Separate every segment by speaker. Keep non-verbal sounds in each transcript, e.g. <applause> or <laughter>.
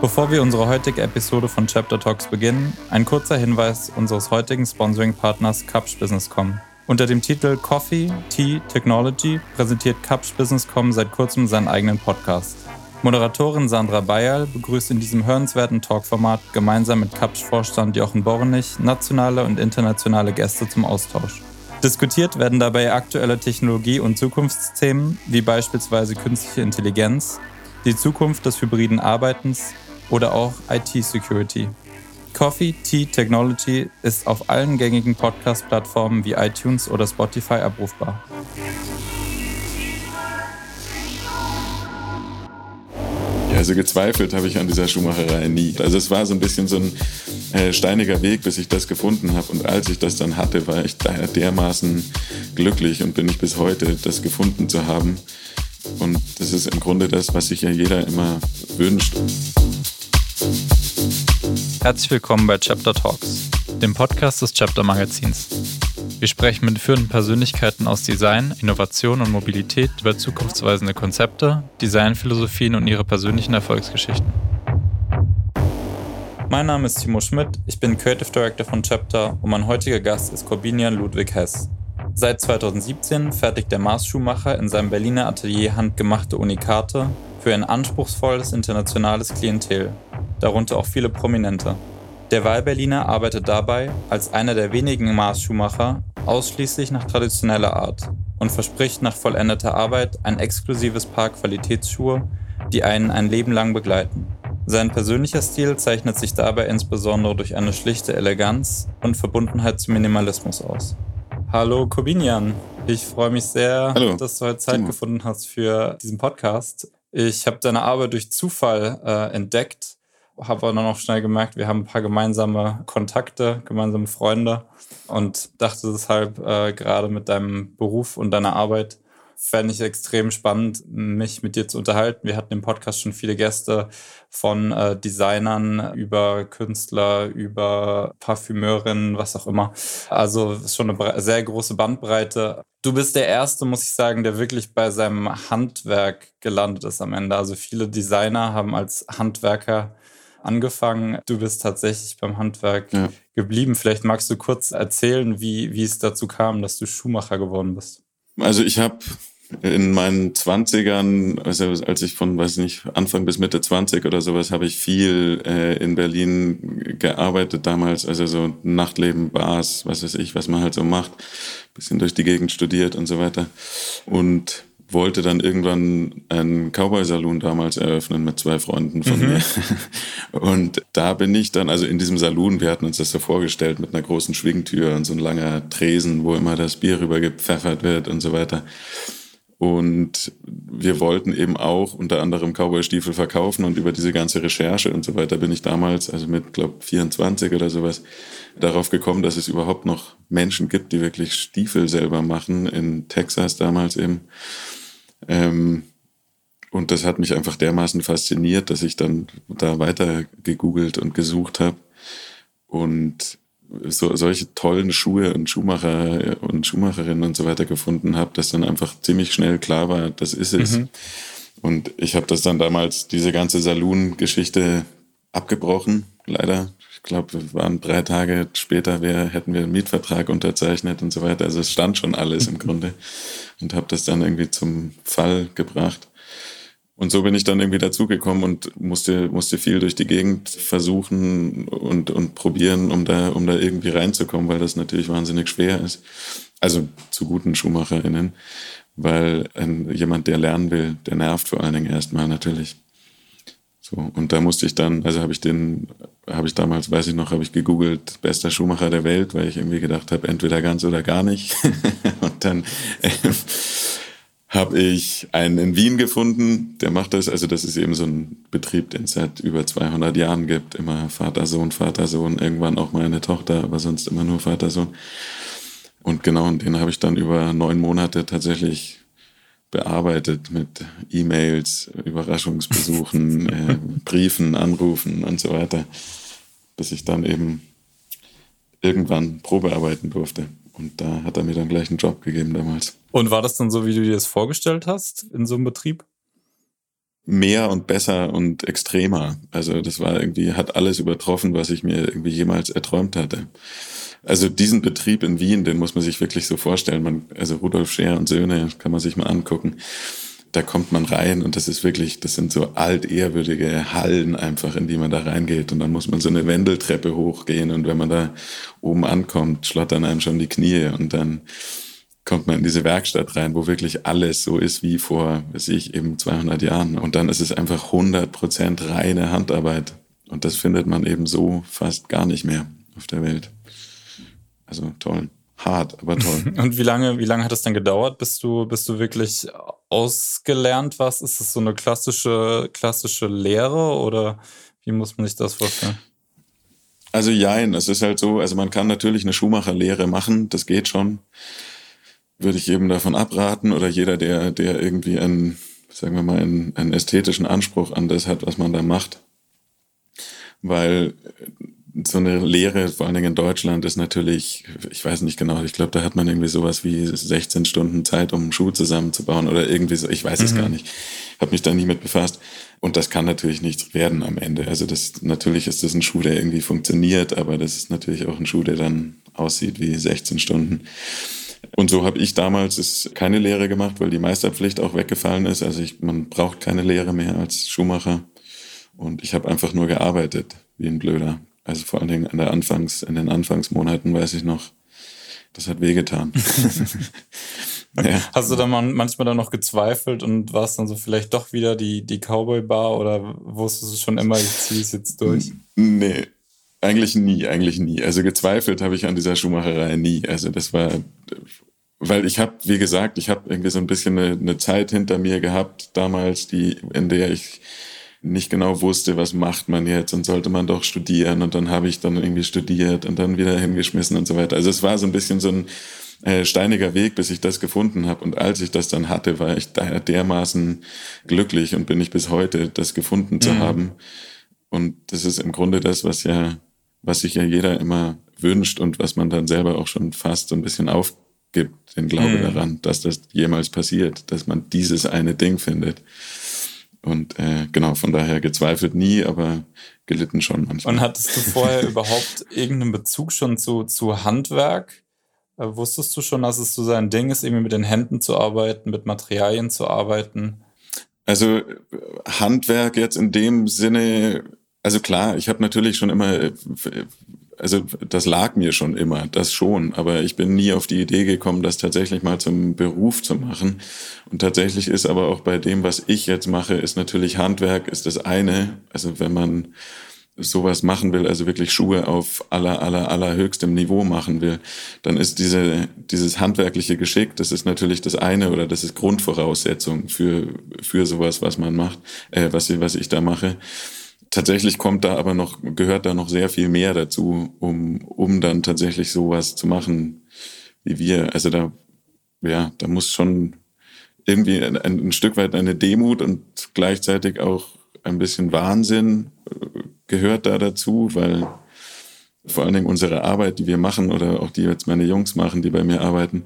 Speaker 1: Bevor wir unsere heutige Episode von Chapter Talks beginnen, ein kurzer Hinweis unseres heutigen Sponsoring-Partners Capsch Business.com. Unter dem Titel Coffee, Tea, Technology präsentiert Capsch Business.com seit kurzem seinen eigenen Podcast. Moderatorin Sandra Bayerl begrüßt in diesem hörenswerten Talkformat gemeinsam mit Capsch-Vorstand Jochen Bornich nationale und internationale Gäste zum Austausch. Diskutiert werden dabei aktuelle Technologie- und Zukunftsthemen wie beispielsweise künstliche Intelligenz, die Zukunft des hybriden Arbeitens oder auch IT-Security. Coffee Tea Technology ist auf allen gängigen Podcast-Plattformen wie iTunes oder Spotify abrufbar.
Speaker 2: Also gezweifelt habe ich an dieser Schuhmacherei nie. Also es war so ein bisschen so ein äh, steiniger Weg, bis ich das gefunden habe. Und als ich das dann hatte, war ich dermaßen glücklich und bin ich bis heute, das gefunden zu haben. Und das ist im Grunde das, was sich ja jeder immer wünscht.
Speaker 1: Herzlich willkommen bei Chapter Talks, dem Podcast des Chapter Magazins. Wir sprechen mit führenden Persönlichkeiten aus Design, Innovation und Mobilität über zukunftsweisende Konzepte, Designphilosophien und ihre persönlichen Erfolgsgeschichten. Mein Name ist Timo Schmidt, ich bin Creative Director von Chapter und mein heutiger Gast ist Corbinian Ludwig Hess. Seit 2017 fertigt der Mars-Schuhmacher in seinem Berliner Atelier handgemachte Unikate für ein anspruchsvolles internationales Klientel, darunter auch viele Prominente. Der Wahlberliner arbeitet dabei als einer der wenigen Mars-Schuhmacher ausschließlich nach traditioneller Art und verspricht nach vollendeter Arbeit ein exklusives Paar Qualitätsschuhe, die einen ein Leben lang begleiten. Sein persönlicher Stil zeichnet sich dabei insbesondere durch eine schlichte Eleganz und Verbundenheit zum Minimalismus aus. Hallo Kobinian, ich freue mich sehr, Hallo. dass du heute Zeit Timo. gefunden hast für diesen Podcast. Ich habe deine Arbeit durch Zufall äh, entdeckt habe aber dann auch schnell gemerkt, wir haben ein paar gemeinsame Kontakte, gemeinsame Freunde und dachte deshalb äh, gerade mit deinem Beruf und deiner Arbeit fände ich extrem spannend, mich mit dir zu unterhalten. Wir hatten im Podcast schon viele Gäste von äh, Designern über Künstler, über Parfümeurinnen, was auch immer. Also ist schon eine sehr große Bandbreite. Du bist der Erste, muss ich sagen, der wirklich bei seinem Handwerk gelandet ist am Ende. Also viele Designer haben als Handwerker angefangen. Du bist tatsächlich beim Handwerk ja. geblieben. Vielleicht magst du kurz erzählen, wie, wie es dazu kam, dass du Schuhmacher geworden bist.
Speaker 2: Also ich habe in meinen Zwanzigern, also als ich von, weiß nicht, Anfang bis Mitte 20 oder sowas, habe ich viel äh, in Berlin gearbeitet damals, also so Nachtleben, Bars, was weiß ich, was man halt so macht, bisschen durch die Gegend studiert und so weiter. Und wollte dann irgendwann einen Cowboy-Saloon damals eröffnen mit zwei Freunden von mhm. mir. <laughs> Und da bin ich dann, also in diesem Saloon, wir hatten uns das so vorgestellt mit einer großen Schwingtür und so ein langer Tresen, wo immer das Bier rüber gepfeffert wird und so weiter. Und wir wollten eben auch unter anderem Cowboy-Stiefel verkaufen und über diese ganze Recherche und so weiter bin ich damals, also mit, glaube 24 oder sowas, darauf gekommen, dass es überhaupt noch Menschen gibt, die wirklich Stiefel selber machen, in Texas damals eben. Ähm, und das hat mich einfach dermaßen fasziniert, dass ich dann da weiter gegoogelt und gesucht habe und so, solche tollen Schuhe und Schuhmacher und Schuhmacherinnen und so weiter gefunden habe, dass dann einfach ziemlich schnell klar war, das ist es. Mhm. Und ich habe das dann damals, diese ganze Saloon-Geschichte abgebrochen, leider. Ich glaube, wir waren drei Tage später, wir, hätten wir einen Mietvertrag unterzeichnet und so weiter. Also es stand schon alles im <laughs> Grunde und habe das dann irgendwie zum Fall gebracht. Und so bin ich dann irgendwie dazugekommen und musste, musste viel durch die Gegend versuchen und, und probieren, um da, um da irgendwie reinzukommen, weil das natürlich wahnsinnig schwer ist. Also zu guten SchuhmacherInnen, weil ein, jemand, der lernen will, der nervt vor allen Dingen erstmal natürlich. So, und da musste ich dann, also habe ich den, habe ich damals, weiß ich noch, habe ich gegoogelt, bester Schuhmacher der Welt, weil ich irgendwie gedacht habe, entweder ganz oder gar nicht. <laughs> und dann äh, habe ich einen in Wien gefunden, der macht das. Also das ist eben so ein Betrieb, den es seit über 200 Jahren gibt. Immer Vater, Sohn, Vater, Sohn. Irgendwann auch meine Tochter, aber sonst immer nur Vater, Sohn. Und genau, und den habe ich dann über neun Monate tatsächlich bearbeitet mit E-Mails, Überraschungsbesuchen, <laughs> äh, Briefen, Anrufen und so weiter, bis ich dann eben irgendwann Probearbeiten durfte. Und da hat er mir dann gleich einen Job gegeben damals.
Speaker 1: Und war das dann so, wie du dir das vorgestellt hast, in so einem Betrieb?
Speaker 2: mehr und besser und extremer. Also das war irgendwie, hat alles übertroffen, was ich mir irgendwie jemals erträumt hatte. Also diesen Betrieb in Wien, den muss man sich wirklich so vorstellen. Man, also Rudolf Scheer und Söhne kann man sich mal angucken. Da kommt man rein und das ist wirklich, das sind so altehrwürdige Hallen einfach, in die man da reingeht. Und dann muss man so eine Wendeltreppe hochgehen und wenn man da oben ankommt, schlottern einem schon die Knie und dann kommt man in diese Werkstatt rein, wo wirklich alles so ist wie vor, weiß ich, eben 200 Jahren. Und dann ist es einfach 100 Prozent reine Handarbeit. Und das findet man eben so fast gar nicht mehr auf der Welt. Also toll. Hart, aber toll. <laughs>
Speaker 1: Und wie lange, wie lange hat es dann gedauert, bis du, bis du wirklich ausgelernt warst? Ist das so eine klassische, klassische Lehre oder wie muss man sich das vorstellen?
Speaker 2: Also jein, es ist halt so, also man kann natürlich eine Schuhmacherlehre machen, das geht schon. Würde ich eben davon abraten oder jeder, der, der irgendwie einen, sagen wir mal, einen, einen ästhetischen Anspruch an das hat, was man da macht. Weil so eine Lehre, vor allen Dingen in Deutschland, ist natürlich, ich weiß nicht genau, ich glaube, da hat man irgendwie sowas wie 16 Stunden Zeit, um einen Schuh zusammenzubauen oder irgendwie so, ich weiß es mhm. gar nicht. Habe mich da nie mit befasst. Und das kann natürlich nichts werden am Ende. Also das natürlich ist das ein Schuh, der irgendwie funktioniert, aber das ist natürlich auch ein Schuh, der dann aussieht wie 16 Stunden. Und so habe ich damals ist keine Lehre gemacht, weil die Meisterpflicht auch weggefallen ist. Also ich, man braucht keine Lehre mehr als Schuhmacher. Und ich habe einfach nur gearbeitet, wie ein Blöder. Also vor allen Dingen an der Anfangs, in den Anfangsmonaten weiß ich noch, das hat wehgetan. <laughs>
Speaker 1: ja. Hast du da manchmal dann noch gezweifelt und warst dann so vielleicht doch wieder die, die Cowboy-Bar oder wusstest du schon immer, ich ziehe es jetzt durch?
Speaker 2: Nee, eigentlich nie, eigentlich nie. Also gezweifelt habe ich an dieser Schuhmacherei nie. Also das war, weil ich habe, wie gesagt, ich habe irgendwie so ein bisschen eine, eine Zeit hinter mir gehabt damals, die, in der ich nicht genau wusste, was macht man jetzt und sollte man doch studieren und dann habe ich dann irgendwie studiert und dann wieder hingeschmissen und so weiter. Also es war so ein bisschen so ein äh, steiniger Weg, bis ich das gefunden habe und als ich das dann hatte, war ich da dermaßen glücklich und bin ich bis heute, das gefunden zu mhm. haben. Und das ist im Grunde das, was ja, was sich ja jeder immer wünscht und was man dann selber auch schon fast so ein bisschen aufgibt, den Glaube mhm. daran, dass das jemals passiert, dass man dieses eine Ding findet. Und äh, genau, von daher gezweifelt nie, aber gelitten schon manchmal.
Speaker 1: Und hattest du vorher <laughs> überhaupt irgendeinen Bezug schon zu, zu Handwerk? Äh, wusstest du schon, dass es so sein Ding ist, irgendwie mit den Händen zu arbeiten, mit Materialien zu arbeiten?
Speaker 2: Also Handwerk jetzt in dem Sinne, also klar, ich habe natürlich schon immer äh, also das lag mir schon immer, das schon, aber ich bin nie auf die Idee gekommen, das tatsächlich mal zum Beruf zu machen. Und tatsächlich ist aber auch bei dem, was ich jetzt mache, ist natürlich Handwerk ist das eine. Also wenn man sowas machen will, also wirklich Schuhe auf aller, aller, allerhöchstem Niveau machen will, dann ist diese, dieses handwerkliche Geschick, das ist natürlich das eine oder das ist Grundvoraussetzung für, für sowas, was man macht, äh, was, was ich da mache. Tatsächlich kommt da aber noch, gehört da noch sehr viel mehr dazu, um, um dann tatsächlich sowas zu machen wie wir. Also da, ja, da muss schon irgendwie ein, ein Stück weit eine Demut und gleichzeitig auch ein bisschen Wahnsinn äh, gehört da dazu, weil vor allen Dingen unsere Arbeit, die wir machen oder auch die jetzt meine Jungs machen, die bei mir arbeiten,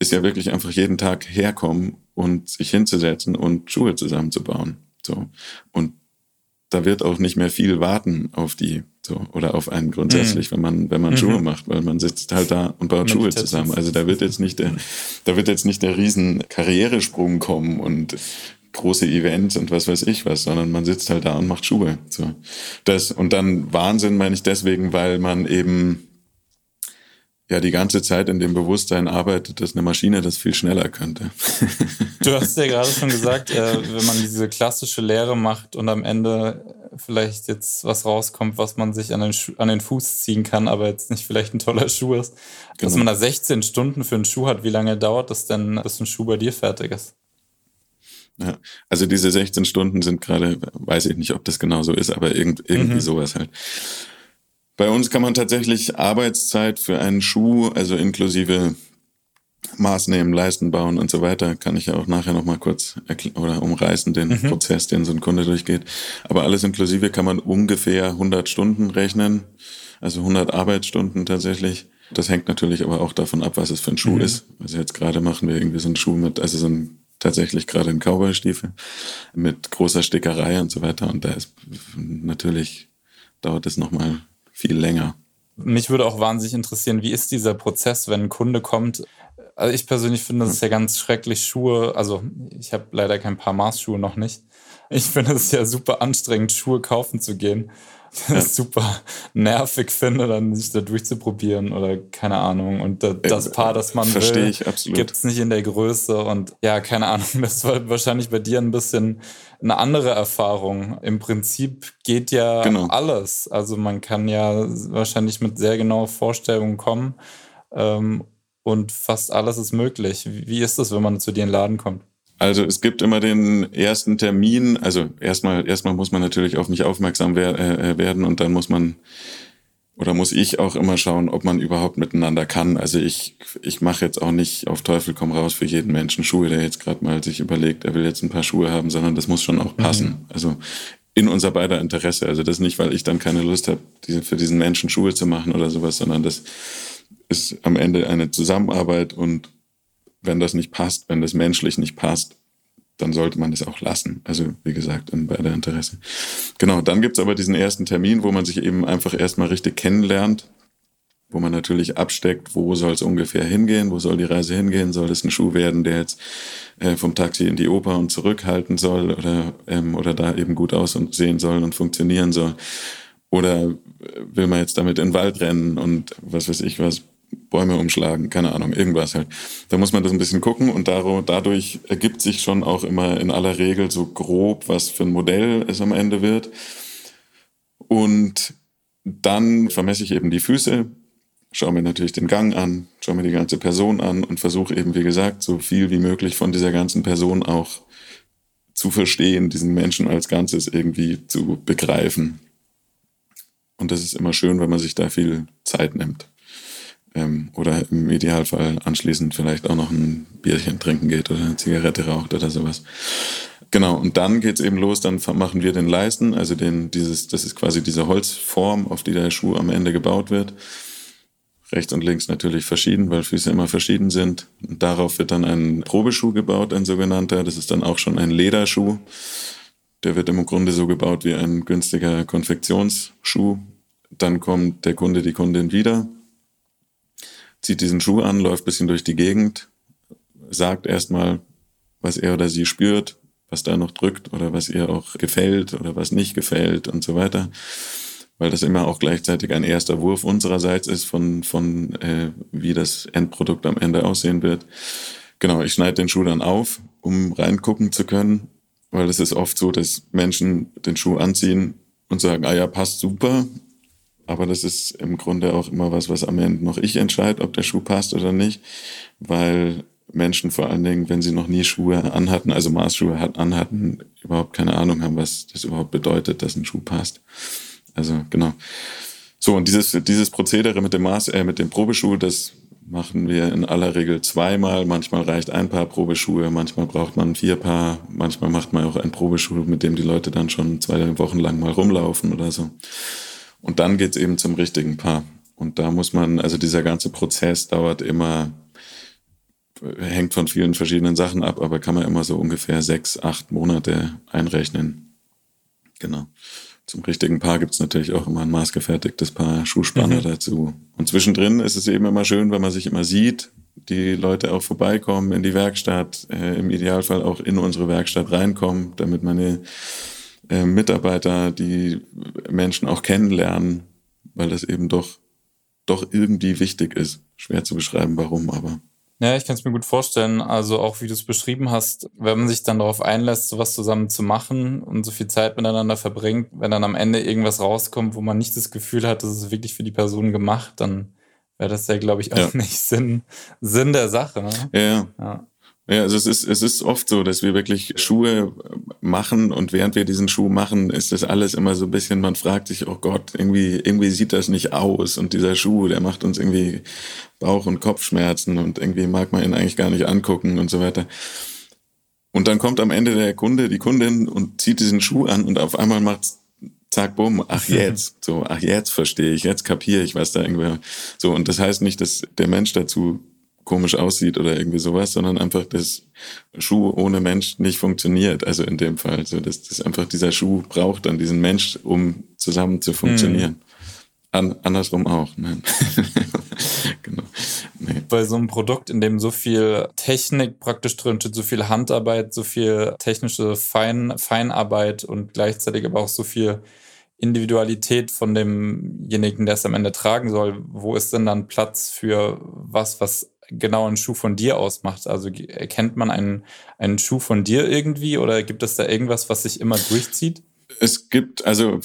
Speaker 2: ist ja wirklich einfach jeden Tag herkommen und sich hinzusetzen und Schuhe zusammenzubauen. So. Und da wird auch nicht mehr viel warten auf die so oder auf einen grundsätzlich, mhm. wenn man wenn man mhm. Schuhe macht, weil man sitzt halt da und baut Schuhe zusammen. Also da wird jetzt nicht der da wird jetzt nicht der riesen Karrieresprung kommen und große Events und was weiß ich was, sondern man sitzt halt da und macht Schuhe. So das und dann Wahnsinn meine ich deswegen, weil man eben ja die ganze Zeit in dem Bewusstsein arbeitet, dass eine Maschine das viel schneller könnte.
Speaker 1: Du hast ja gerade schon gesagt, äh, wenn man diese klassische Lehre macht und am Ende vielleicht jetzt was rauskommt, was man sich an den, Schu an den Fuß ziehen kann, aber jetzt nicht vielleicht ein toller Schuh ist, genau. dass man da 16 Stunden für einen Schuh hat, wie lange dauert das denn, bis ein Schuh bei dir fertig ist?
Speaker 2: Ja, also diese 16 Stunden sind gerade, weiß ich nicht, ob das genau so ist, aber irgend, irgendwie mhm. sowas halt. Bei uns kann man tatsächlich Arbeitszeit für einen Schuh, also inklusive Maßnehmen, Leisten bauen und so weiter, kann ich ja auch nachher nochmal kurz oder umreißen, den mhm. Prozess, den so ein Kunde durchgeht. Aber alles inklusive kann man ungefähr 100 Stunden rechnen, also 100 Arbeitsstunden tatsächlich. Das hängt natürlich aber auch davon ab, was es für ein Schuh mhm. ist. Also jetzt gerade machen wir irgendwie so einen Schuh mit, also so ein tatsächlich gerade in Cowboy-Stiefel mit großer Stickerei und so weiter. Und da ist natürlich dauert es nochmal viel länger.
Speaker 1: Mich würde auch wahnsinnig interessieren, wie ist dieser Prozess, wenn ein Kunde kommt? Also ich persönlich finde, das ist ja ganz schrecklich, Schuhe, also ich habe leider kein paar Maßschuhe noch nicht. Ich finde es ja super anstrengend, Schuhe kaufen zu gehen <laughs> ja. super nervig finde, dann sich da durchzuprobieren oder keine Ahnung. Und das äh, Paar, das man
Speaker 2: Verstehe
Speaker 1: will, gibt es nicht in der Größe. Und ja, keine Ahnung, <laughs> das war wahrscheinlich bei dir ein bisschen eine andere Erfahrung. Im Prinzip geht ja genau. alles. Also man kann ja wahrscheinlich mit sehr genauer Vorstellungen kommen. Ähm, und fast alles ist möglich. Wie ist das, wenn man zu dir in den Laden kommt?
Speaker 2: Also es gibt immer den ersten Termin. Also erstmal, erstmal muss man natürlich auf mich aufmerksam wer äh, werden und dann muss man oder muss ich auch immer schauen, ob man überhaupt miteinander kann. Also ich, ich mache jetzt auch nicht auf Teufel komm raus für jeden Menschen Schuhe, der jetzt gerade mal sich überlegt, er will jetzt ein paar Schuhe haben, sondern das muss schon auch passen. Mhm. Also in unser beider Interesse. Also das nicht, weil ich dann keine Lust habe, diese, für diesen Menschen Schuhe zu machen oder sowas, sondern das ist am Ende eine Zusammenarbeit und wenn das nicht passt, wenn das menschlich nicht passt, dann sollte man das auch lassen. Also wie gesagt, in beider Interesse. Genau, dann gibt's aber diesen ersten Termin, wo man sich eben einfach erstmal richtig kennenlernt, wo man natürlich absteckt, wo soll es ungefähr hingehen, wo soll die Reise hingehen, soll es ein Schuh werden, der jetzt äh, vom Taxi in die Oper und zurückhalten soll oder, ähm, oder da eben gut aussehen soll und funktionieren soll. Oder will man jetzt damit in den Wald rennen und was weiß ich was, Bäume umschlagen, keine Ahnung, irgendwas halt. Da muss man das ein bisschen gucken und dadurch ergibt sich schon auch immer in aller Regel so grob, was für ein Modell es am Ende wird. Und dann vermesse ich eben die Füße, schaue mir natürlich den Gang an, schaue mir die ganze Person an und versuche eben, wie gesagt, so viel wie möglich von dieser ganzen Person auch zu verstehen, diesen Menschen als Ganzes irgendwie zu begreifen. Und das ist immer schön, wenn man sich da viel Zeit nimmt. Ähm, oder im Idealfall anschließend vielleicht auch noch ein Bierchen trinken geht oder eine Zigarette raucht oder sowas. Genau, und dann geht's eben los, dann machen wir den Leisten, also den, dieses, das ist quasi diese Holzform, auf die der Schuh am Ende gebaut wird. Rechts und links natürlich verschieden, weil Füße immer verschieden sind. Und darauf wird dann ein Probeschuh gebaut, ein sogenannter. Das ist dann auch schon ein Lederschuh. Der wird im Grunde so gebaut wie ein günstiger Konfektionsschuh. Dann kommt der Kunde, die Kundin wieder, zieht diesen Schuh an, läuft bisschen durch die Gegend, sagt erstmal, was er oder sie spürt, was da noch drückt oder was ihr auch gefällt oder was nicht gefällt und so weiter. Weil das immer auch gleichzeitig ein erster Wurf unsererseits ist von, von äh, wie das Endprodukt am Ende aussehen wird. Genau, ich schneide den Schuh dann auf, um reingucken zu können, weil es ist oft so, dass Menschen den Schuh anziehen und sagen, ah ja, passt super, aber das ist im Grunde auch immer was, was am Ende noch ich entscheide, ob der Schuh passt oder nicht, weil Menschen vor allen Dingen, wenn sie noch nie Schuhe anhatten, also Maßschuhe anhatten, überhaupt keine Ahnung haben, was das überhaupt bedeutet, dass ein Schuh passt. Also genau. So und dieses dieses Prozedere mit dem Maß, äh, mit dem Probeschuh, das machen wir in aller Regel zweimal. Manchmal reicht ein paar Probeschuhe, manchmal braucht man vier Paar, manchmal macht man auch ein Probeschuh, mit dem die Leute dann schon zwei Wochen lang mal rumlaufen oder so. Und dann geht's eben zum richtigen Paar. Und da muss man, also dieser ganze Prozess dauert immer, hängt von vielen verschiedenen Sachen ab, aber kann man immer so ungefähr sechs, acht Monate einrechnen. Genau. Zum richtigen Paar gibt's natürlich auch immer ein maßgefertigtes Paar Schuhspanner mhm. dazu. Und zwischendrin ist es eben immer schön, wenn man sich immer sieht, die Leute auch vorbeikommen in die Werkstatt, äh, im Idealfall auch in unsere Werkstatt reinkommen, damit meine äh, Mitarbeiter, die Menschen auch kennenlernen, weil das eben doch, doch irgendwie wichtig ist. Schwer zu beschreiben, warum, aber.
Speaker 1: Ja, ich kann es mir gut vorstellen. Also auch wie du es beschrieben hast, wenn man sich dann darauf einlässt, sowas zusammen zu machen und so viel Zeit miteinander verbringt, wenn dann am Ende irgendwas rauskommt, wo man nicht das Gefühl hat, das ist wirklich für die Person gemacht, dann wäre das ja, glaube ich, auch ja. nicht Sinn, Sinn der Sache. Ne?
Speaker 2: Ja. ja. Ja, also es ist, es ist oft so, dass wir wirklich Schuhe machen und während wir diesen Schuh machen, ist das alles immer so ein bisschen, man fragt sich, oh Gott, irgendwie, irgendwie sieht das nicht aus und dieser Schuh, der macht uns irgendwie Bauch- und Kopfschmerzen und irgendwie mag man ihn eigentlich gar nicht angucken und so weiter. Und dann kommt am Ende der Kunde, die Kundin und zieht diesen Schuh an und auf einmal macht's zack, bumm, ach <laughs> jetzt, so, ach jetzt verstehe ich, jetzt kapiere ich, was da irgendwie, so, und das heißt nicht, dass der Mensch dazu komisch aussieht oder irgendwie sowas, sondern einfach, dass Schuh ohne Mensch nicht funktioniert. Also in dem Fall, so dass das einfach dieser Schuh braucht dann diesen Mensch, um zusammen zu funktionieren. Hm. An, andersrum auch. Nein. <laughs>
Speaker 1: genau. Nee. Bei so einem Produkt, in dem so viel Technik praktisch drin steht, so viel Handarbeit, so viel technische Fein, Feinarbeit und gleichzeitig aber auch so viel Individualität von demjenigen, der es am Ende tragen soll, wo ist denn dann Platz für was, was genau einen Schuh von dir ausmacht? Also erkennt man einen, einen Schuh von dir irgendwie oder gibt es da irgendwas, was sich immer durchzieht?
Speaker 2: Es gibt, also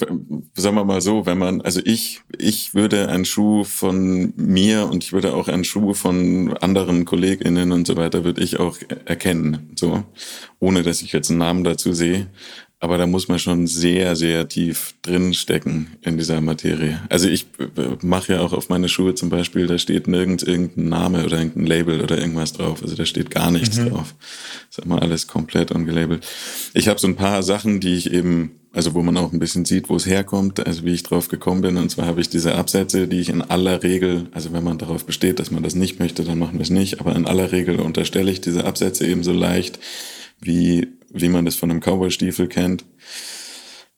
Speaker 2: sagen wir mal so, wenn man, also ich, ich würde einen Schuh von mir und ich würde auch einen Schuh von anderen KollegInnen und so weiter, würde ich auch erkennen, so, ohne dass ich jetzt einen Namen dazu sehe. Aber da muss man schon sehr, sehr tief drin stecken in dieser Materie. Also ich äh, mache ja auch auf meine Schuhe zum Beispiel, da steht nirgends irgendein Name oder irgendein Label oder irgendwas drauf. Also da steht gar nichts mhm. drauf. Das ist immer alles komplett ungelabelt. Ich habe so ein paar Sachen, die ich eben, also wo man auch ein bisschen sieht, wo es herkommt, also wie ich drauf gekommen bin. Und zwar habe ich diese Absätze, die ich in aller Regel, also wenn man darauf besteht, dass man das nicht möchte, dann machen wir es nicht. Aber in aller Regel unterstelle ich diese Absätze eben so leicht wie wie man das von einem Cowboy-Stiefel kennt.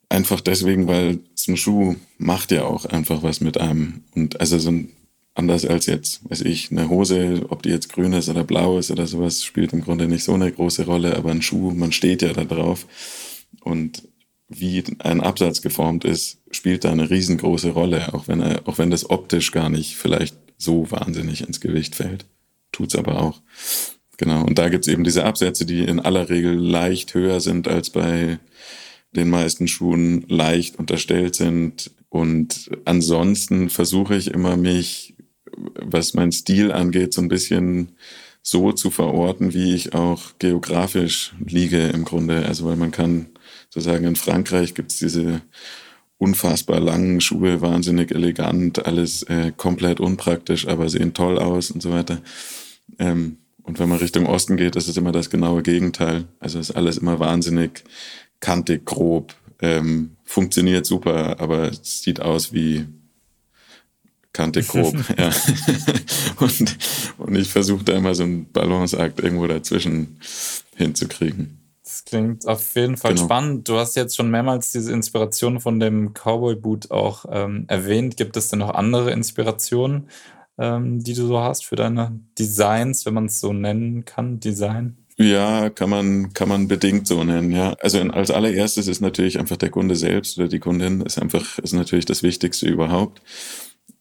Speaker 2: Einfach deswegen, weil so ein Schuh macht ja auch einfach was mit einem. Und also so ein, anders als jetzt, weiß ich, eine Hose, ob die jetzt grün ist oder blau ist oder sowas, spielt im Grunde nicht so eine große Rolle, aber ein Schuh, man steht ja da drauf. Und wie ein Absatz geformt ist, spielt da eine riesengroße Rolle, auch wenn er, auch wenn das optisch gar nicht vielleicht so wahnsinnig ins Gewicht fällt. Tut's aber auch. Genau, und da gibt's eben diese Absätze, die in aller Regel leicht höher sind als bei den meisten Schuhen, leicht unterstellt sind. Und ansonsten versuche ich immer mich, was mein Stil angeht, so ein bisschen so zu verorten, wie ich auch geografisch liege im Grunde. Also weil man kann sozusagen in Frankreich gibt's diese unfassbar langen Schuhe, wahnsinnig elegant, alles äh, komplett unpraktisch, aber sehen toll aus und so weiter. Ähm, und wenn man Richtung Osten geht, ist es immer das genaue Gegenteil. Also ist alles immer wahnsinnig kantig, grob, ähm, funktioniert super, aber es sieht aus wie kantig, grob. <laughs> ja. und, und ich versuche da immer so einen Balanceakt irgendwo dazwischen hinzukriegen.
Speaker 1: Das klingt auf jeden Fall genau. spannend. Du hast jetzt schon mehrmals diese Inspiration von dem Cowboy-Boot auch ähm, erwähnt. Gibt es denn noch andere Inspirationen? Ähm, die du so hast für deine Designs, wenn man es so nennen kann, Design?
Speaker 2: Ja, kann man, kann man bedingt so nennen, ja. Also in, als allererstes ist natürlich einfach der Kunde selbst oder die Kundin ist einfach, ist natürlich das Wichtigste überhaupt.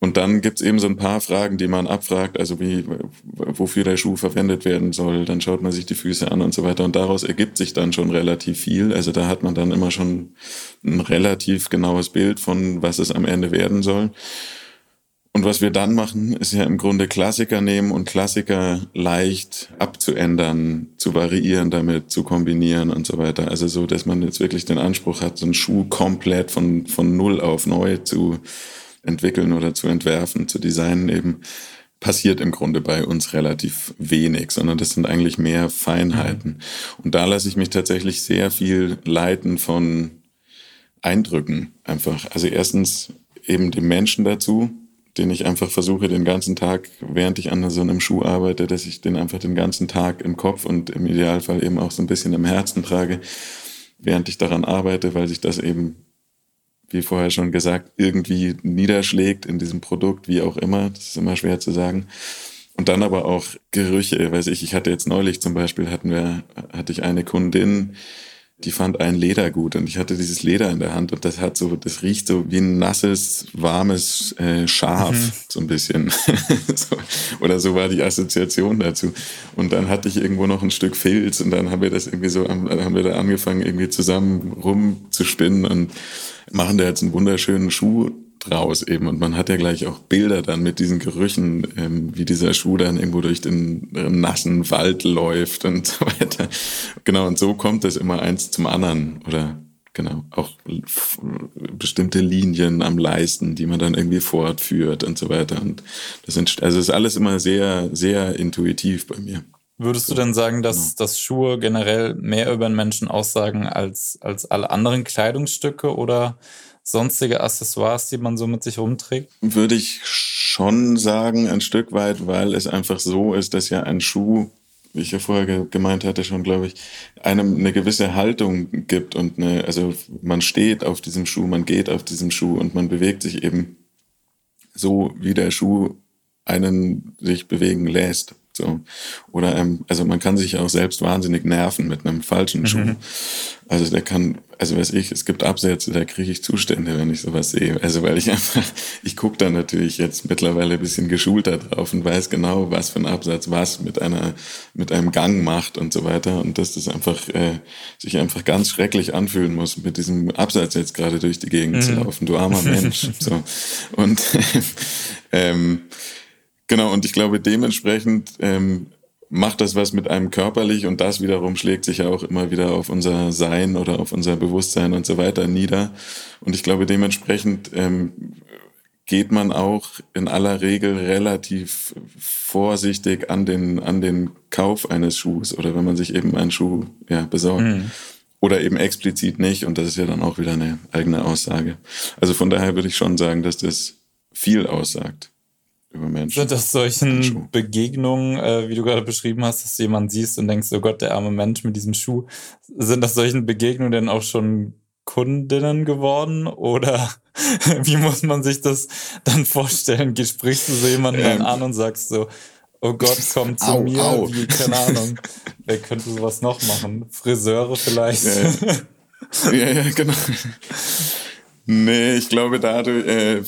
Speaker 2: Und dann gibt's eben so ein paar Fragen, die man abfragt, also wie, wofür der Schuh verwendet werden soll. Dann schaut man sich die Füße an und so weiter. Und daraus ergibt sich dann schon relativ viel. Also da hat man dann immer schon ein relativ genaues Bild von, was es am Ende werden soll. Und was wir dann machen, ist ja im Grunde Klassiker nehmen und Klassiker leicht abzuändern, zu variieren damit, zu kombinieren und so weiter. Also so, dass man jetzt wirklich den Anspruch hat, so einen Schuh komplett von, von Null auf neu zu entwickeln oder zu entwerfen, zu designen eben, passiert im Grunde bei uns relativ wenig, sondern das sind eigentlich mehr Feinheiten. Mhm. Und da lasse ich mich tatsächlich sehr viel leiten von Eindrücken einfach. Also erstens eben dem Menschen dazu, den ich einfach versuche, den ganzen Tag, während ich an so einem Schuh arbeite, dass ich den einfach den ganzen Tag im Kopf und im Idealfall eben auch so ein bisschen im Herzen trage, während ich daran arbeite, weil sich das eben, wie vorher schon gesagt, irgendwie niederschlägt in diesem Produkt, wie auch immer. Das ist immer schwer zu sagen. Und dann aber auch Gerüche, weiß ich, ich hatte jetzt neulich zum Beispiel, hatten wir, hatte ich eine Kundin, die fand ein Leder gut und ich hatte dieses Leder in der Hand und das hat so, das riecht so wie ein nasses, warmes äh, Schaf, mhm. so ein bisschen. <laughs> so, oder so war die Assoziation dazu. Und dann hatte ich irgendwo noch ein Stück Filz und dann haben wir das irgendwie so, haben wir da angefangen, irgendwie zusammen rumzuspinnen und machen da jetzt einen wunderschönen Schuh draus eben. Und man hat ja gleich auch Bilder dann mit diesen Gerüchen, ähm, wie dieser Schuh dann irgendwo durch den äh, nassen Wald läuft und <laughs> so weiter. Genau, und so kommt es immer eins zum anderen. Oder genau, auch bestimmte Linien am Leisten, die man dann irgendwie fortführt und so weiter. Und das sind, also ist alles immer sehr, sehr intuitiv bei mir.
Speaker 1: Würdest du denn sagen, dass, genau. dass Schuhe generell mehr über einen Menschen aussagen als, als alle anderen Kleidungsstücke oder sonstige Accessoires, die man so mit sich rumträgt?
Speaker 2: Würde ich schon sagen, ein Stück weit, weil es einfach so ist, dass ja ein Schuh, wie ich ja vorher gemeint hatte schon, glaube ich, einem eine gewisse Haltung gibt und eine, also man steht auf diesem Schuh, man geht auf diesem Schuh und man bewegt sich eben so, wie der Schuh einen sich bewegen lässt. So. Oder ähm, also man kann sich auch selbst wahnsinnig nerven mit einem falschen Schuh. Mhm. Also der kann, also weiß ich, es gibt Absätze, da kriege ich Zustände, wenn ich sowas sehe. Also weil ich einfach, ich gucke da natürlich jetzt mittlerweile ein bisschen geschulter drauf und weiß genau, was für ein Absatz was mit einer, mit einem Gang macht und so weiter. Und dass das einfach äh, sich einfach ganz schrecklich anfühlen muss, mit diesem Absatz jetzt gerade durch die Gegend mhm. zu laufen. Du armer Mensch. <laughs> so. Und <laughs> ähm, Genau, und ich glaube, dementsprechend ähm, macht das was mit einem körperlich und das wiederum schlägt sich ja auch immer wieder auf unser Sein oder auf unser Bewusstsein und so weiter nieder. Und ich glaube, dementsprechend ähm, geht man auch in aller Regel relativ vorsichtig an den, an den Kauf eines Schuhs oder wenn man sich eben einen Schuh ja, besorgt. Mhm. Oder eben explizit nicht und das ist ja dann auch wieder eine eigene Aussage. Also von daher würde ich schon sagen, dass das viel aussagt
Speaker 1: über Menschen. Sind das solchen Begegnungen, äh, wie du gerade beschrieben hast, dass du jemanden siehst und denkst, oh Gott, der arme Mensch mit diesem Schuh, sind das solchen Begegnungen denn auch schon Kundinnen geworden oder <laughs> wie muss man sich das dann vorstellen? Sprichst du so jemanden ähm, dann an und sagst so, oh Gott, komm zu au, mir, au. wie, keine Ahnung, wer könnte sowas noch machen? Friseure vielleicht?
Speaker 2: Ja, ja, <laughs> ja genau. Nee, ich glaube dadurch, äh,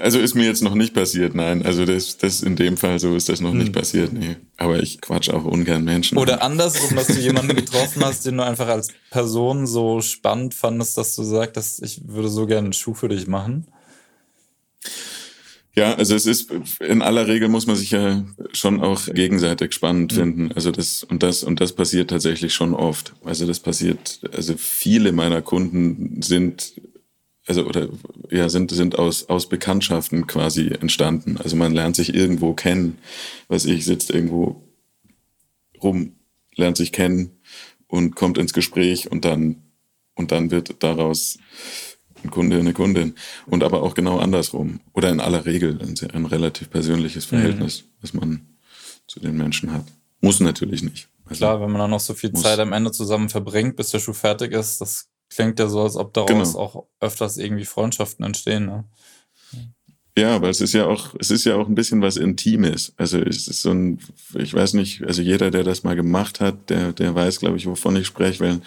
Speaker 2: also ist mir jetzt noch nicht passiert, nein. Also das, das in dem Fall so ist das noch hm. nicht passiert, nee. Aber ich quatsch auch ungern Menschen.
Speaker 1: Oder an. andersrum, dass du jemanden getroffen hast, den du einfach als Person so spannend fandest, dass du sagst, ich würde so gerne einen Schuh für dich machen.
Speaker 2: Ja, also es ist in aller Regel muss man sich ja schon auch gegenseitig spannend mhm. finden. Also das und das und das passiert tatsächlich schon oft. Also das passiert, also viele meiner Kunden sind also oder ja, sind, sind aus, aus Bekanntschaften quasi entstanden. Also man lernt sich irgendwo kennen, was ich, sitzt irgendwo rum, lernt sich kennen und kommt ins Gespräch und dann, und dann wird daraus ein Kunde, eine Kundin. Und aber auch genau andersrum. Oder in aller Regel ein, ein relativ persönliches Verhältnis, mhm. was man zu den Menschen hat. Muss natürlich nicht.
Speaker 1: Also Klar, wenn man dann noch so viel Zeit am Ende zusammen verbringt, bis der Schuh fertig ist, das klingt ja so, als ob daraus genau. auch öfters irgendwie Freundschaften entstehen. Ne?
Speaker 2: Ja, aber es ist ja auch, es ist ja auch ein bisschen was Intimes. Also es ist so ein, ich weiß nicht, also jeder, der das mal gemacht hat, der, der weiß, glaube ich, wovon ich spreche, wenn,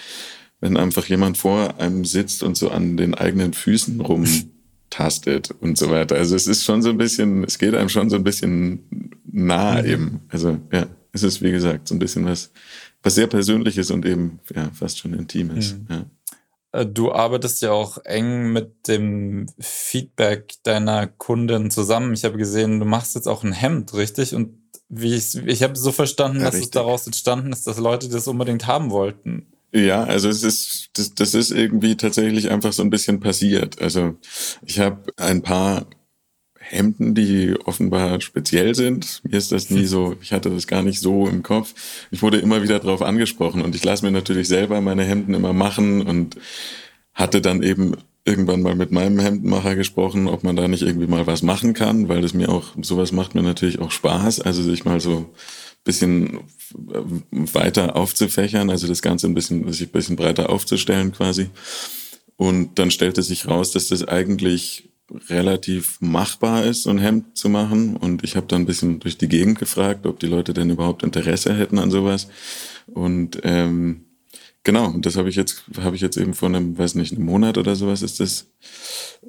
Speaker 2: wenn einfach jemand vor einem sitzt und so an den eigenen Füßen rumtastet <laughs> und so weiter. Also es ist schon so ein bisschen, es geht einem schon so ein bisschen nah mhm. eben. Also ja, es ist wie gesagt so ein bisschen was, was sehr Persönliches und eben ja fast schon Intimes. Mhm. Ja.
Speaker 1: Äh, du arbeitest ja auch eng mit dem Feedback deiner Kunden zusammen. Ich habe gesehen, du machst jetzt auch ein Hemd, richtig? Und wie ich, ich habe so verstanden, ja, dass richtig. es daraus entstanden ist, dass Leute das unbedingt haben wollten.
Speaker 2: Ja, also es ist das, das ist irgendwie tatsächlich einfach so ein bisschen passiert. Also ich habe ein paar Hemden, die offenbar speziell sind. Mir ist das nie so, ich hatte das gar nicht so im Kopf. Ich wurde immer wieder darauf angesprochen und ich lasse mir natürlich selber meine Hemden immer machen und hatte dann eben irgendwann mal mit meinem Hemdenmacher gesprochen, ob man da nicht irgendwie mal was machen kann, weil das mir auch, sowas macht mir natürlich auch Spaß, also sich mal so bisschen weiter aufzufächern, also das Ganze ein bisschen, sich ein bisschen breiter aufzustellen quasi. Und dann stellte sich raus, dass das eigentlich relativ machbar ist, so ein Hemd zu machen. Und ich habe dann ein bisschen durch die Gegend gefragt, ob die Leute denn überhaupt Interesse hätten an sowas. Und ähm, genau, das habe ich jetzt, habe ich jetzt eben vor einem, weiß nicht, einem Monat oder sowas ist das,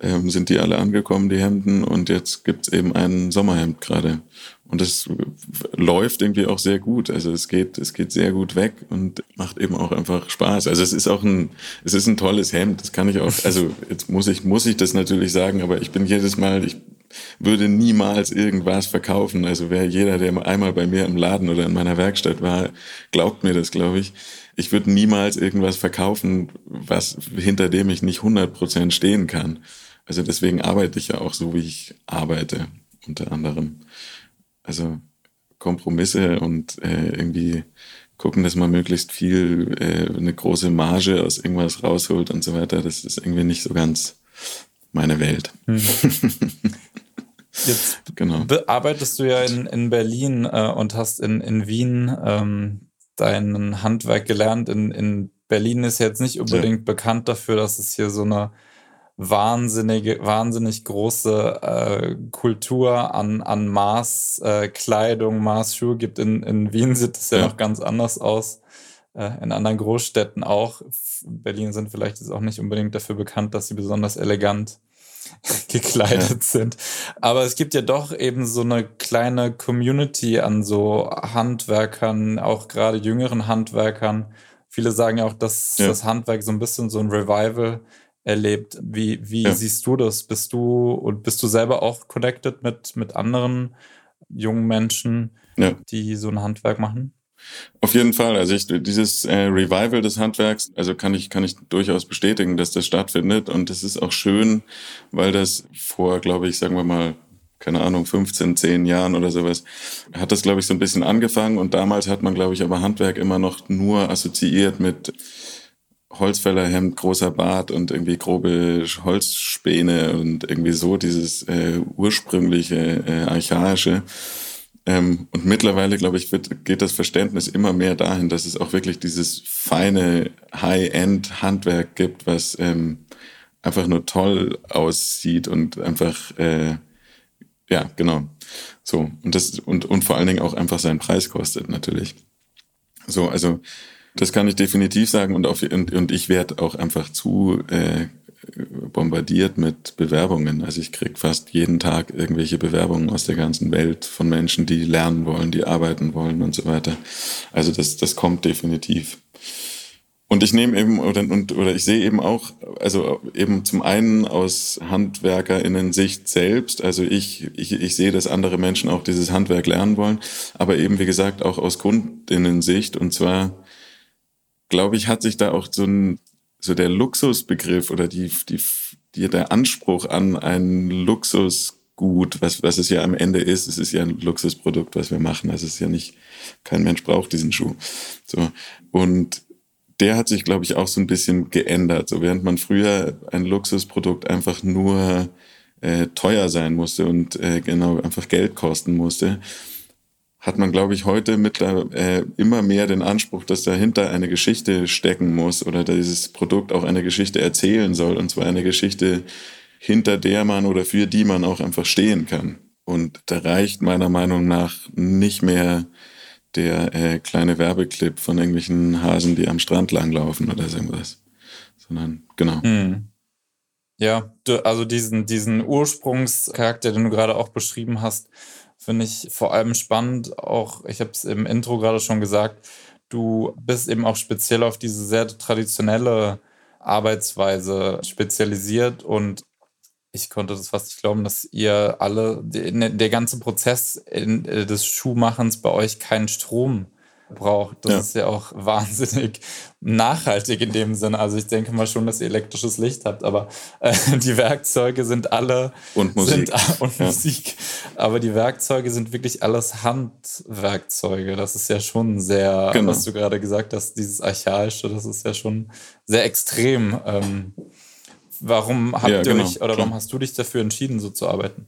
Speaker 2: ähm, sind die alle angekommen, die Hemden. Und jetzt gibt's eben ein Sommerhemd gerade. Und das läuft irgendwie auch sehr gut. Also es geht, es geht sehr gut weg und macht eben auch einfach Spaß. Also es ist auch ein, es ist ein tolles Hemd. Das kann ich auch, also jetzt muss ich, muss ich das natürlich sagen, aber ich bin jedes Mal, ich würde niemals irgendwas verkaufen. Also wer jeder, der einmal bei mir im Laden oder in meiner Werkstatt war, glaubt mir das, glaube ich. Ich würde niemals irgendwas verkaufen, was, hinter dem ich nicht 100 Prozent stehen kann. Also deswegen arbeite ich ja auch so, wie ich arbeite, unter anderem. Also Kompromisse und äh, irgendwie gucken, dass man möglichst viel, äh, eine große Marge aus irgendwas rausholt und so weiter. Das ist irgendwie nicht so ganz meine Welt. Hm. <laughs>
Speaker 1: Jetzt genau. arbeitest du ja in, in Berlin äh, und hast in, in Wien ähm, dein Handwerk gelernt. In, in Berlin ist jetzt nicht unbedingt ja. bekannt dafür, dass es hier so eine wahnsinnige, wahnsinnig große äh, Kultur an, an Maßkleidung, äh, Maßschuhe gibt. In, in Wien sieht es ja, ja noch ganz anders aus. Äh, in anderen Großstädten auch. Berlin sind vielleicht jetzt auch nicht unbedingt dafür bekannt, dass sie besonders elegant <laughs> gekleidet ja. sind. Aber es gibt ja doch eben so eine kleine Community an so Handwerkern, auch gerade jüngeren Handwerkern. Viele sagen ja auch, dass ja. das Handwerk so ein bisschen so ein Revival erlebt. Wie, wie ja. siehst du das? Bist du und bist du selber auch connected mit, mit anderen jungen Menschen, die so ein Handwerk machen?
Speaker 2: Auf jeden Fall. Also ich, dieses äh, Revival des Handwerks, also kann ich, kann ich durchaus bestätigen, dass das stattfindet. Und das ist auch schön, weil das vor, glaube ich, sagen wir mal, keine Ahnung, 15, 10 Jahren oder sowas, hat das, glaube ich, so ein bisschen angefangen. Und damals hat man, glaube ich, aber Handwerk immer noch nur assoziiert mit Holzfällerhemd, großer Bart und irgendwie grobe Holzspäne und irgendwie so dieses äh, ursprüngliche, äh, archaische. Ähm, und mittlerweile, glaube ich, wird, geht das Verständnis immer mehr dahin, dass es auch wirklich dieses feine High-End-Handwerk gibt, was ähm, einfach nur toll aussieht und einfach, äh, ja, genau. So. Und das, und, und vor allen Dingen auch einfach seinen Preis kostet, natürlich. So, also das kann ich definitiv sagen und, auf, und, und ich werde auch einfach zu äh, bombardiert mit Bewerbungen. Also ich krieg fast jeden Tag irgendwelche Bewerbungen aus der ganzen Welt von Menschen, die lernen wollen, die arbeiten wollen und so weiter. Also das, das kommt definitiv. Und ich nehme eben oder, und, oder ich sehe eben auch, also eben zum einen aus HandwerkerInnen-Sicht selbst, also ich, ich, ich sehe, dass andere Menschen auch dieses Handwerk lernen wollen, aber eben wie gesagt auch aus Kundinnen-Sicht und zwar glaube ich, hat sich da auch so ein, so der Luxusbegriff oder die, die, die, der Anspruch an ein Luxusgut, was, was es ja am Ende ist, es ist ja ein Luxusprodukt, was wir machen. Also es ist ja nicht, kein Mensch braucht diesen Schuh. So. Und der hat sich, glaube ich, auch so ein bisschen geändert. So während man früher ein Luxusprodukt einfach nur äh, teuer sein musste und äh, genau einfach Geld kosten musste, hat man, glaube ich, heute mit äh, immer mehr den Anspruch, dass dahinter eine Geschichte stecken muss oder dieses Produkt auch eine Geschichte erzählen soll. Und zwar eine Geschichte, hinter der man oder für die man auch einfach stehen kann. Und da reicht meiner Meinung nach nicht mehr der äh, kleine Werbeclip von irgendwelchen Hasen, die am Strand langlaufen oder so irgendwas. Sondern, genau. Hm.
Speaker 1: Ja, du, also diesen, diesen Ursprungscharakter, den du gerade auch beschrieben hast, finde ich vor allem spannend. Auch, ich habe es im Intro gerade schon gesagt, du bist eben auch speziell auf diese sehr traditionelle Arbeitsweise spezialisiert und ich konnte das fast nicht glauben, dass ihr alle, der ganze Prozess des Schuhmachens bei euch keinen Strom braucht. Das ja. ist ja auch <laughs> wahnsinnig nachhaltig in dem Sinne. Also ich denke mal schon, dass ihr elektrisches Licht habt, aber äh, die Werkzeuge sind alle
Speaker 2: und Musik
Speaker 1: sind, und ja. Musik. Aber die Werkzeuge sind wirklich alles Handwerkzeuge. Das ist ja schon sehr, genau. was du gerade gesagt hast, dieses archaische. Das ist ja schon sehr extrem. Ähm, warum habt ja, ihr genau, euch oder klar. warum hast du dich dafür entschieden, so zu arbeiten?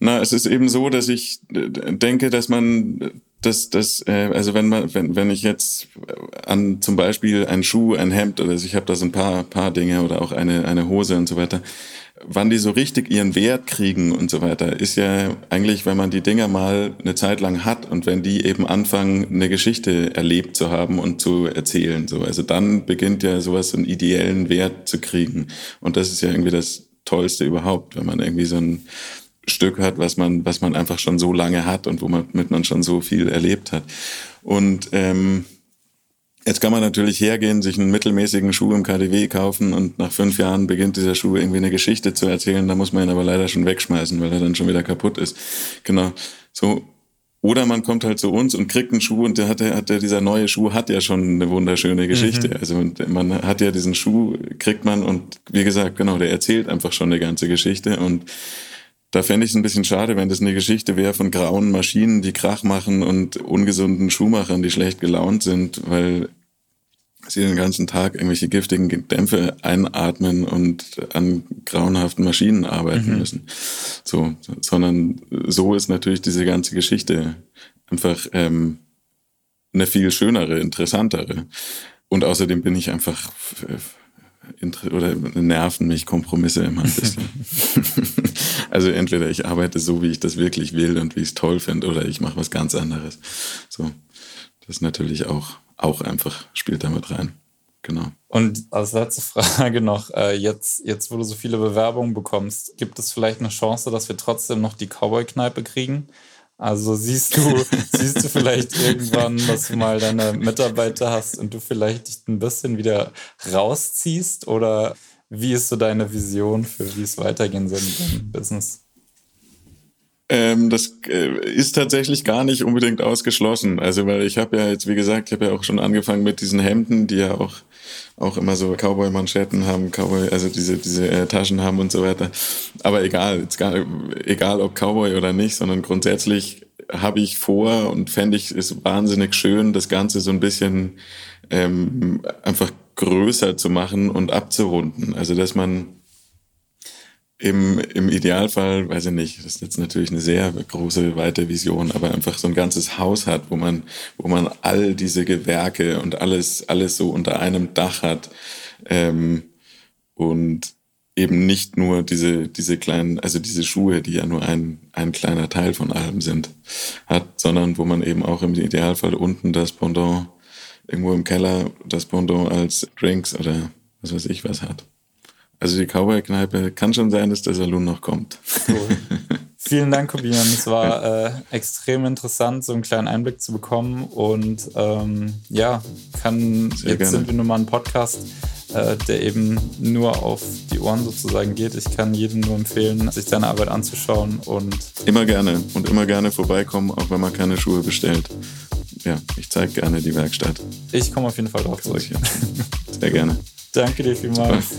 Speaker 2: Na, es ist eben so, dass ich äh, denke, dass man das, das, äh, also wenn man, wenn, wenn ich jetzt an zum Beispiel ein Schuh, ein Hemd oder ich habe da so ein paar, paar Dinge oder auch eine, eine Hose und so weiter, wann die so richtig ihren Wert kriegen und so weiter, ist ja eigentlich, wenn man die Dinger mal eine Zeit lang hat und wenn die eben anfangen, eine Geschichte erlebt zu haben und zu erzählen, so. Also dann beginnt ja sowas, einen ideellen Wert zu kriegen. Und das ist ja irgendwie das Tollste überhaupt, wenn man irgendwie so ein, Stück hat, was man, was man einfach schon so lange hat und womit man schon so viel erlebt hat. Und ähm, jetzt kann man natürlich hergehen, sich einen mittelmäßigen Schuh im KDW kaufen und nach fünf Jahren beginnt dieser Schuh irgendwie eine Geschichte zu erzählen. Da muss man ihn aber leider schon wegschmeißen, weil er dann schon wieder kaputt ist. Genau. So. Oder man kommt halt zu uns und kriegt einen Schuh und der hat, hat der, dieser neue Schuh hat ja schon eine wunderschöne Geschichte. Mhm. Also man hat ja diesen Schuh, kriegt man und wie gesagt, genau, der erzählt einfach schon eine ganze Geschichte und da fände ich es ein bisschen schade, wenn das eine Geschichte wäre von grauen Maschinen, die Krach machen und ungesunden Schuhmachern, die schlecht gelaunt sind, weil sie den ganzen Tag irgendwelche giftigen Dämpfe einatmen und an grauenhaften Maschinen arbeiten mhm. müssen. So, sondern so ist natürlich diese ganze Geschichte einfach ähm, eine viel schönere, interessantere. Und außerdem bin ich einfach oder nerven mich Kompromisse immer ein bisschen. <laughs> also entweder ich arbeite so, wie ich das wirklich will und wie ich es toll finde, oder ich mache was ganz anderes. So, das ist natürlich auch, auch einfach, spielt damit rein. Genau.
Speaker 1: Und als letzte Frage noch, äh, jetzt, jetzt wo du so viele Bewerbungen bekommst, gibt es vielleicht eine Chance, dass wir trotzdem noch die Cowboy-Kneipe kriegen? Also siehst du, <laughs> siehst du vielleicht irgendwann, dass du mal deine Mitarbeiter hast und du vielleicht dich ein bisschen wieder rausziehst? Oder wie ist so deine Vision für wie es weitergehen soll mit deinem Business?
Speaker 2: Ähm, das äh, ist tatsächlich gar nicht unbedingt ausgeschlossen. Also, weil ich habe ja jetzt, wie gesagt, ich habe ja auch schon angefangen mit diesen Hemden, die ja auch auch immer so Cowboy-Manschetten haben, Cowboy, also diese, diese äh, Taschen haben und so weiter. Aber egal, gar, egal ob Cowboy oder nicht, sondern grundsätzlich habe ich vor und fände ich es wahnsinnig schön, das Ganze so ein bisschen ähm, einfach größer zu machen und abzurunden. Also dass man im, im Idealfall, weiß ich nicht, das ist jetzt natürlich eine sehr große, weite Vision, aber einfach so ein ganzes Haus hat, wo man, wo man all diese Gewerke und alles, alles so unter einem Dach hat. Ähm, und eben nicht nur diese, diese kleinen, also diese Schuhe, die ja nur ein, ein kleiner Teil von allem sind, hat, sondern wo man eben auch im Idealfall unten das Pendant, irgendwo im Keller das Pendant als Drinks oder was weiß ich was hat. Also die Cowboy-Kneipe kann schon sein, dass der Saloon noch kommt. Cool. <laughs>
Speaker 1: Vielen Dank, Kobian. Es war äh, extrem interessant, so einen kleinen Einblick zu bekommen. Und ähm, ja, kann Sehr jetzt gerne. sind wir nur mal ein Podcast, äh, der eben nur auf die Ohren sozusagen geht. Ich kann jedem nur empfehlen, sich deine Arbeit anzuschauen und
Speaker 2: immer gerne und immer gerne vorbeikommen, auch wenn man keine Schuhe bestellt. Ja, ich zeige gerne die Werkstatt.
Speaker 1: Ich komme auf jeden Fall drauf zurück. <laughs>
Speaker 2: Sehr gerne.
Speaker 1: Danke dir vielmals.